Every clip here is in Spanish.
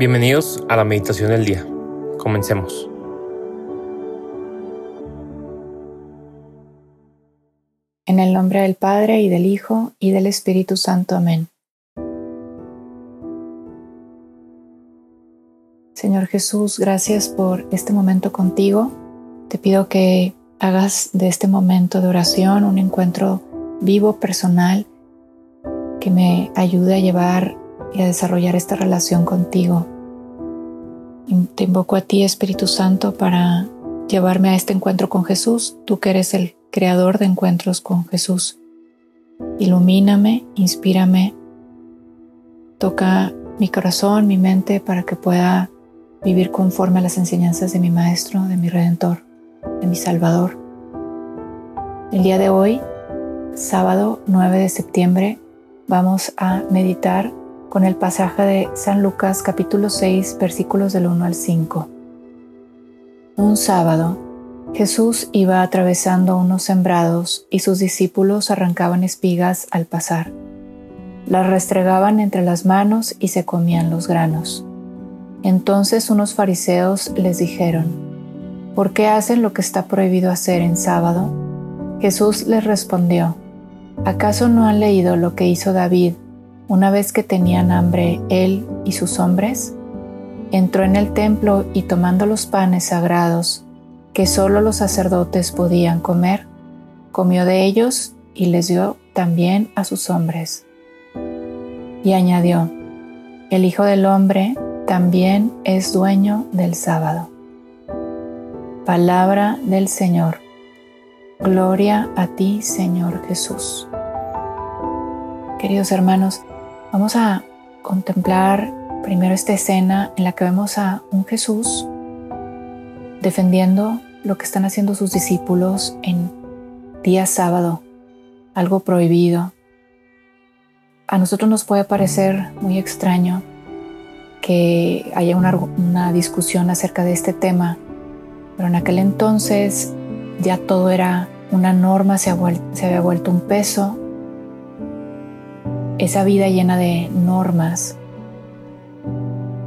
Bienvenidos a la meditación del día. Comencemos. En el nombre del Padre y del Hijo y del Espíritu Santo. Amén. Señor Jesús, gracias por este momento contigo. Te pido que hagas de este momento de oración un encuentro vivo, personal, que me ayude a llevar y a desarrollar esta relación contigo. Te invoco a ti, Espíritu Santo, para llevarme a este encuentro con Jesús, tú que eres el creador de encuentros con Jesús. Ilumíname, inspírame, toca mi corazón, mi mente, para que pueda vivir conforme a las enseñanzas de mi Maestro, de mi Redentor, de mi Salvador. El día de hoy, sábado 9 de septiembre, vamos a meditar con el pasaje de San Lucas capítulo 6 versículos del 1 al 5. Un sábado, Jesús iba atravesando unos sembrados y sus discípulos arrancaban espigas al pasar. Las restregaban entre las manos y se comían los granos. Entonces unos fariseos les dijeron, ¿por qué hacen lo que está prohibido hacer en sábado? Jesús les respondió, ¿acaso no han leído lo que hizo David una vez que tenían hambre él y sus hombres, entró en el templo y tomando los panes sagrados que solo los sacerdotes podían comer, comió de ellos y les dio también a sus hombres. Y añadió, el Hijo del Hombre también es dueño del sábado. Palabra del Señor. Gloria a ti, Señor Jesús. Queridos hermanos, Vamos a contemplar primero esta escena en la que vemos a un Jesús defendiendo lo que están haciendo sus discípulos en día sábado, algo prohibido. A nosotros nos puede parecer muy extraño que haya una, discusión acerca de este tema, pero en aquel entonces ya todo era una norma, se había vuelto un peso esa vida llena de normas.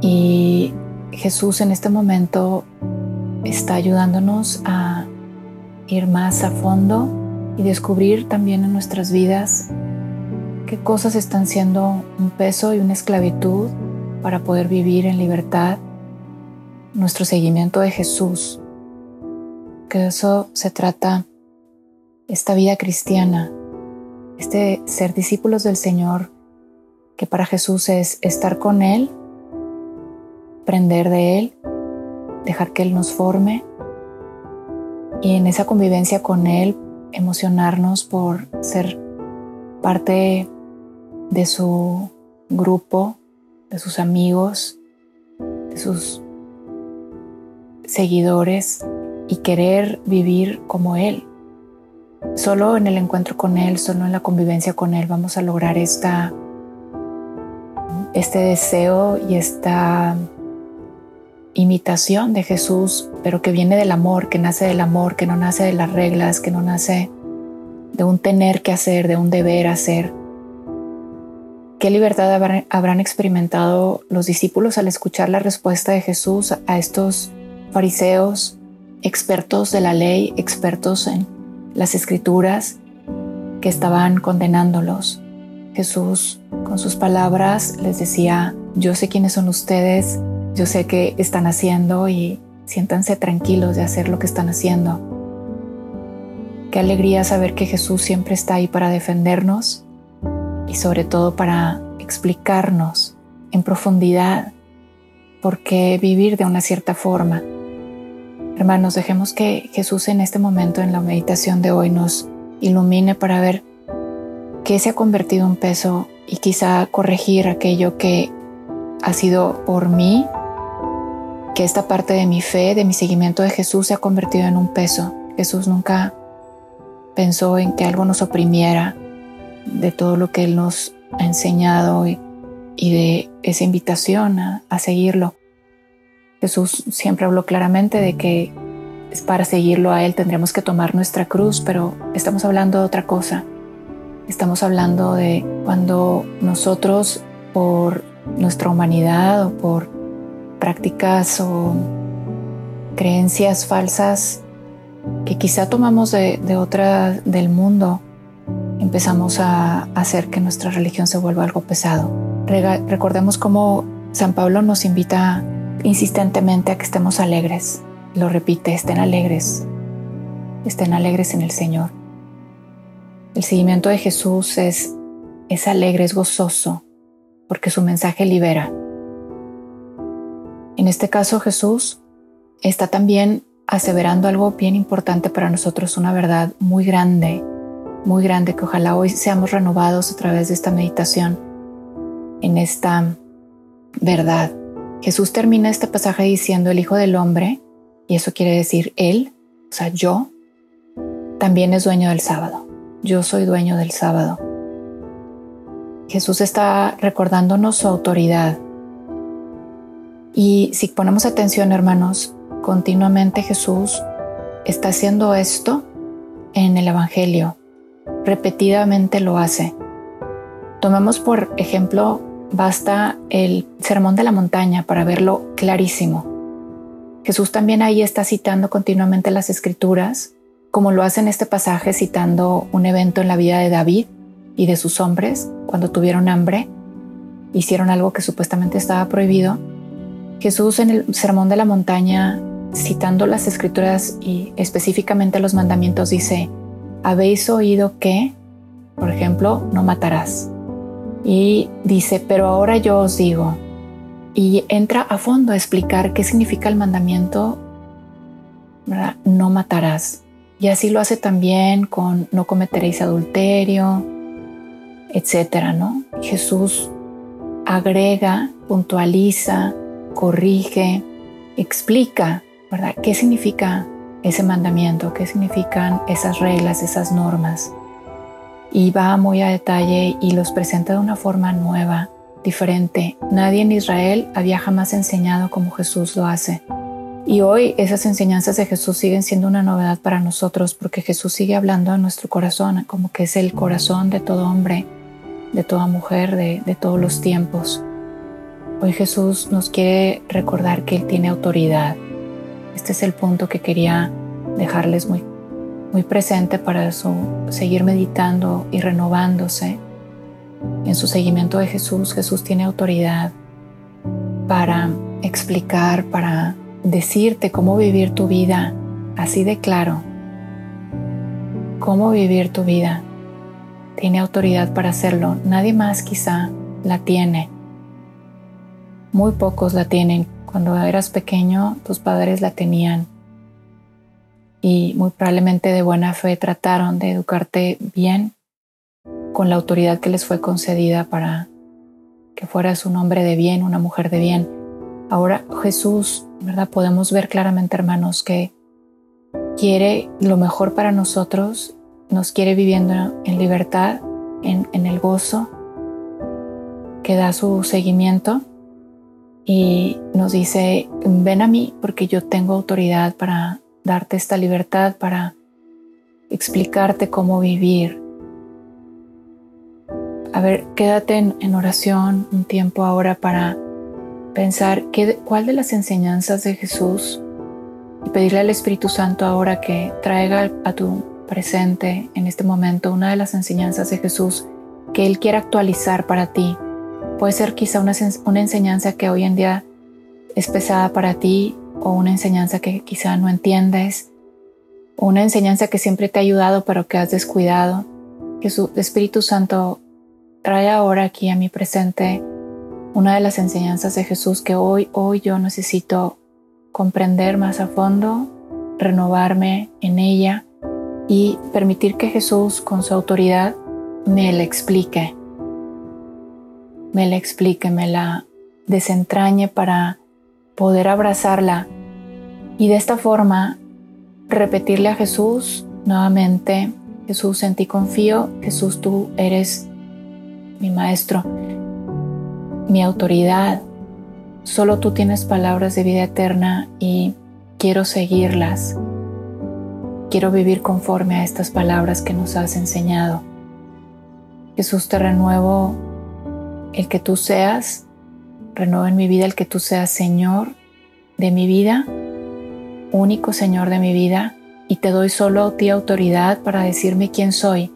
Y Jesús en este momento está ayudándonos a ir más a fondo y descubrir también en nuestras vidas qué cosas están siendo un peso y una esclavitud para poder vivir en libertad nuestro seguimiento de Jesús. Que eso se trata esta vida cristiana, este ser discípulos del Señor, que para Jesús es estar con Él, aprender de Él, dejar que Él nos forme y en esa convivencia con Él emocionarnos por ser parte de su grupo, de sus amigos, de sus seguidores y querer vivir como Él. Solo en el encuentro con Él, solo en la convivencia con Él vamos a lograr esta, este deseo y esta imitación de Jesús, pero que viene del amor, que nace del amor, que no nace de las reglas, que no nace de un tener que hacer, de un deber hacer. ¿Qué libertad habrán experimentado los discípulos al escuchar la respuesta de Jesús a estos fariseos, expertos de la ley, expertos en las escrituras que estaban condenándolos. Jesús con sus palabras les decía, yo sé quiénes son ustedes, yo sé qué están haciendo y siéntanse tranquilos de hacer lo que están haciendo. Qué alegría saber que Jesús siempre está ahí para defendernos y sobre todo para explicarnos en profundidad por qué vivir de una cierta forma Hermanos, dejemos que Jesús en este momento, en la meditación de hoy, nos ilumine para ver qué se ha convertido en peso y quizá corregir aquello que ha sido por mí, que esta parte de mi fe, de mi seguimiento de Jesús se ha convertido en un peso. Jesús nunca pensó en que algo nos oprimiera de todo lo que Él nos ha enseñado y, de esa invitación a seguirlo. Jesús siempre habló claramente de que para seguirlo a Él tendremos que tomar nuestra cruz, pero estamos hablando de otra cosa. Estamos hablando de cuando nosotros, por nuestra humanidad o por prácticas o creencias falsas que quizá tomamos de, de otra del mundo, empezamos a hacer que nuestra religión se vuelva algo pesado. recordemos cómo San Pablo nos invita insistentemente a que estemos alegres. Lo repite, estén alegres, estén alegres en el Señor. El seguimiento de Jesús es, es alegre, es gozoso, porque su mensaje libera. En este caso Jesús está también aseverando algo bien importante para nosotros, una verdad muy grande, muy grande, que ojalá hoy seamos renovados a través de esta meditación en esta verdad. Jesús termina este pasaje diciendo el Hijo del Hombre, y eso quiere decir Él, o sea, yo, también es dueño del sábado yo soy dueño del sábado. Jesús está recordándonos su autoridad. Y si ponemos atención, hermanos, continuamente Jesús está haciendo esto en el Evangelio. Repetidamente lo hace. Tomemos por ejemplo, basta el Sermón de la Montaña para verlo clarísimo. Jesús también ahí está citando continuamente las escrituras como lo hace en este pasaje citando un evento en la vida de David y de sus hombres cuando tuvieron hambre, hicieron algo que supuestamente estaba prohibido. Jesús en el Sermón de la Montaña, citando las escrituras y específicamente los mandamientos, dice, habéis oído que, por ejemplo, no matarás. Y dice, pero ahora yo os digo, y entra a fondo a explicar qué significa el mandamiento, no matarás. Y así lo hace también con no cometeréis adulterio, etcétera, ¿no? Jesús agrega, puntualiza, corrige, explica, ¿verdad? ¿Qué significa ese mandamiento? ¿Qué significan esas reglas, esas normas? Y va muy a detalle y los presenta de una forma nueva, diferente. Nadie en Israel había jamás enseñado como Jesús lo hace. Y hoy esas enseñanzas de Jesús siguen siendo una novedad para nosotros porque Jesús sigue hablando a nuestro corazón, como que es el corazón de todo hombre, de toda mujer, de, todos los tiempos. Hoy Jesús nos quiere recordar que Él tiene autoridad. Este es el punto que quería dejarles muy, muy presente para su, seguir meditando y renovándose. En su seguimiento de Jesús, Jesús tiene autoridad para explicar, para decirte cómo vivir tu vida así de claro. Cómo vivir tu vida. Tiene autoridad para hacerlo. Nadie más quizá la tiene. Muy pocos la tienen. Cuando eras pequeño, tus padres la tenían. Y muy probablemente de buena fe trataron de educarte bien con la autoridad que les fue concedida para que fueras un hombre de bien, una mujer de bien. Ahora Jesús ¿verdad? Podemos ver claramente, hermanos, que quiere lo mejor para nosotros, nos quiere viviendo en libertad, en, en el gozo, que da su seguimiento y nos dice, ven a mí porque yo tengo autoridad para darte esta libertad, para explicarte cómo vivir. A ver, quédate en, en oración un tiempo ahora para pensar cuál de las enseñanzas de Jesús y pedirle al Espíritu Santo ahora que traiga a tu presente en este momento una de las enseñanzas de Jesús que Él quiera actualizar para ti. Puede ser quizá una enseñanza que hoy en día es pesada para ti o una enseñanza que quizá no entiendes una enseñanza que siempre te ha ayudado pero que has descuidado. Jesús, Espíritu Santo, trae ahora aquí a mi presente una de las enseñanzas de Jesús que hoy, hoy yo necesito comprender más a fondo, renovarme en ella y permitir que Jesús con su autoridad me la explique, me la explique, me la desentrañe para poder abrazarla y de esta forma repetirle a Jesús nuevamente, Jesús en ti confío, Jesús tú eres mi maestro mi autoridad. Solo tú tienes palabras de vida eterna y quiero seguirlas. Quiero vivir conforme a estas palabras que nos has enseñado. Jesús, te renuevo el que tú seas renuevo en mi vida el que tú seas Señor de mi vida, único Señor de mi vida, y te doy solo a ti autoridad para decirme quién soy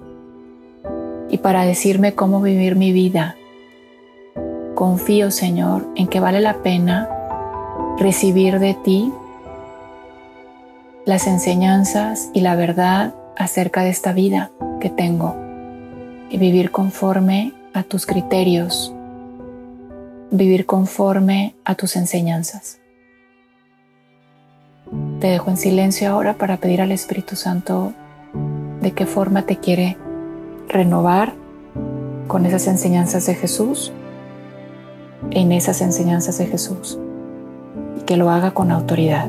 y para decirme cómo vivir mi vida. Confío, Señor, en que vale la pena recibir de ti las enseñanzas y la verdad acerca de esta vida que tengo y vivir conforme a tus criterios, vivir conforme a tus enseñanzas. Te dejo en silencio ahora para pedir al Espíritu Santo de qué forma te quiere renovar con esas enseñanzas de Jesús, en esas enseñanzas de Jesús, y que lo haga con autoridad.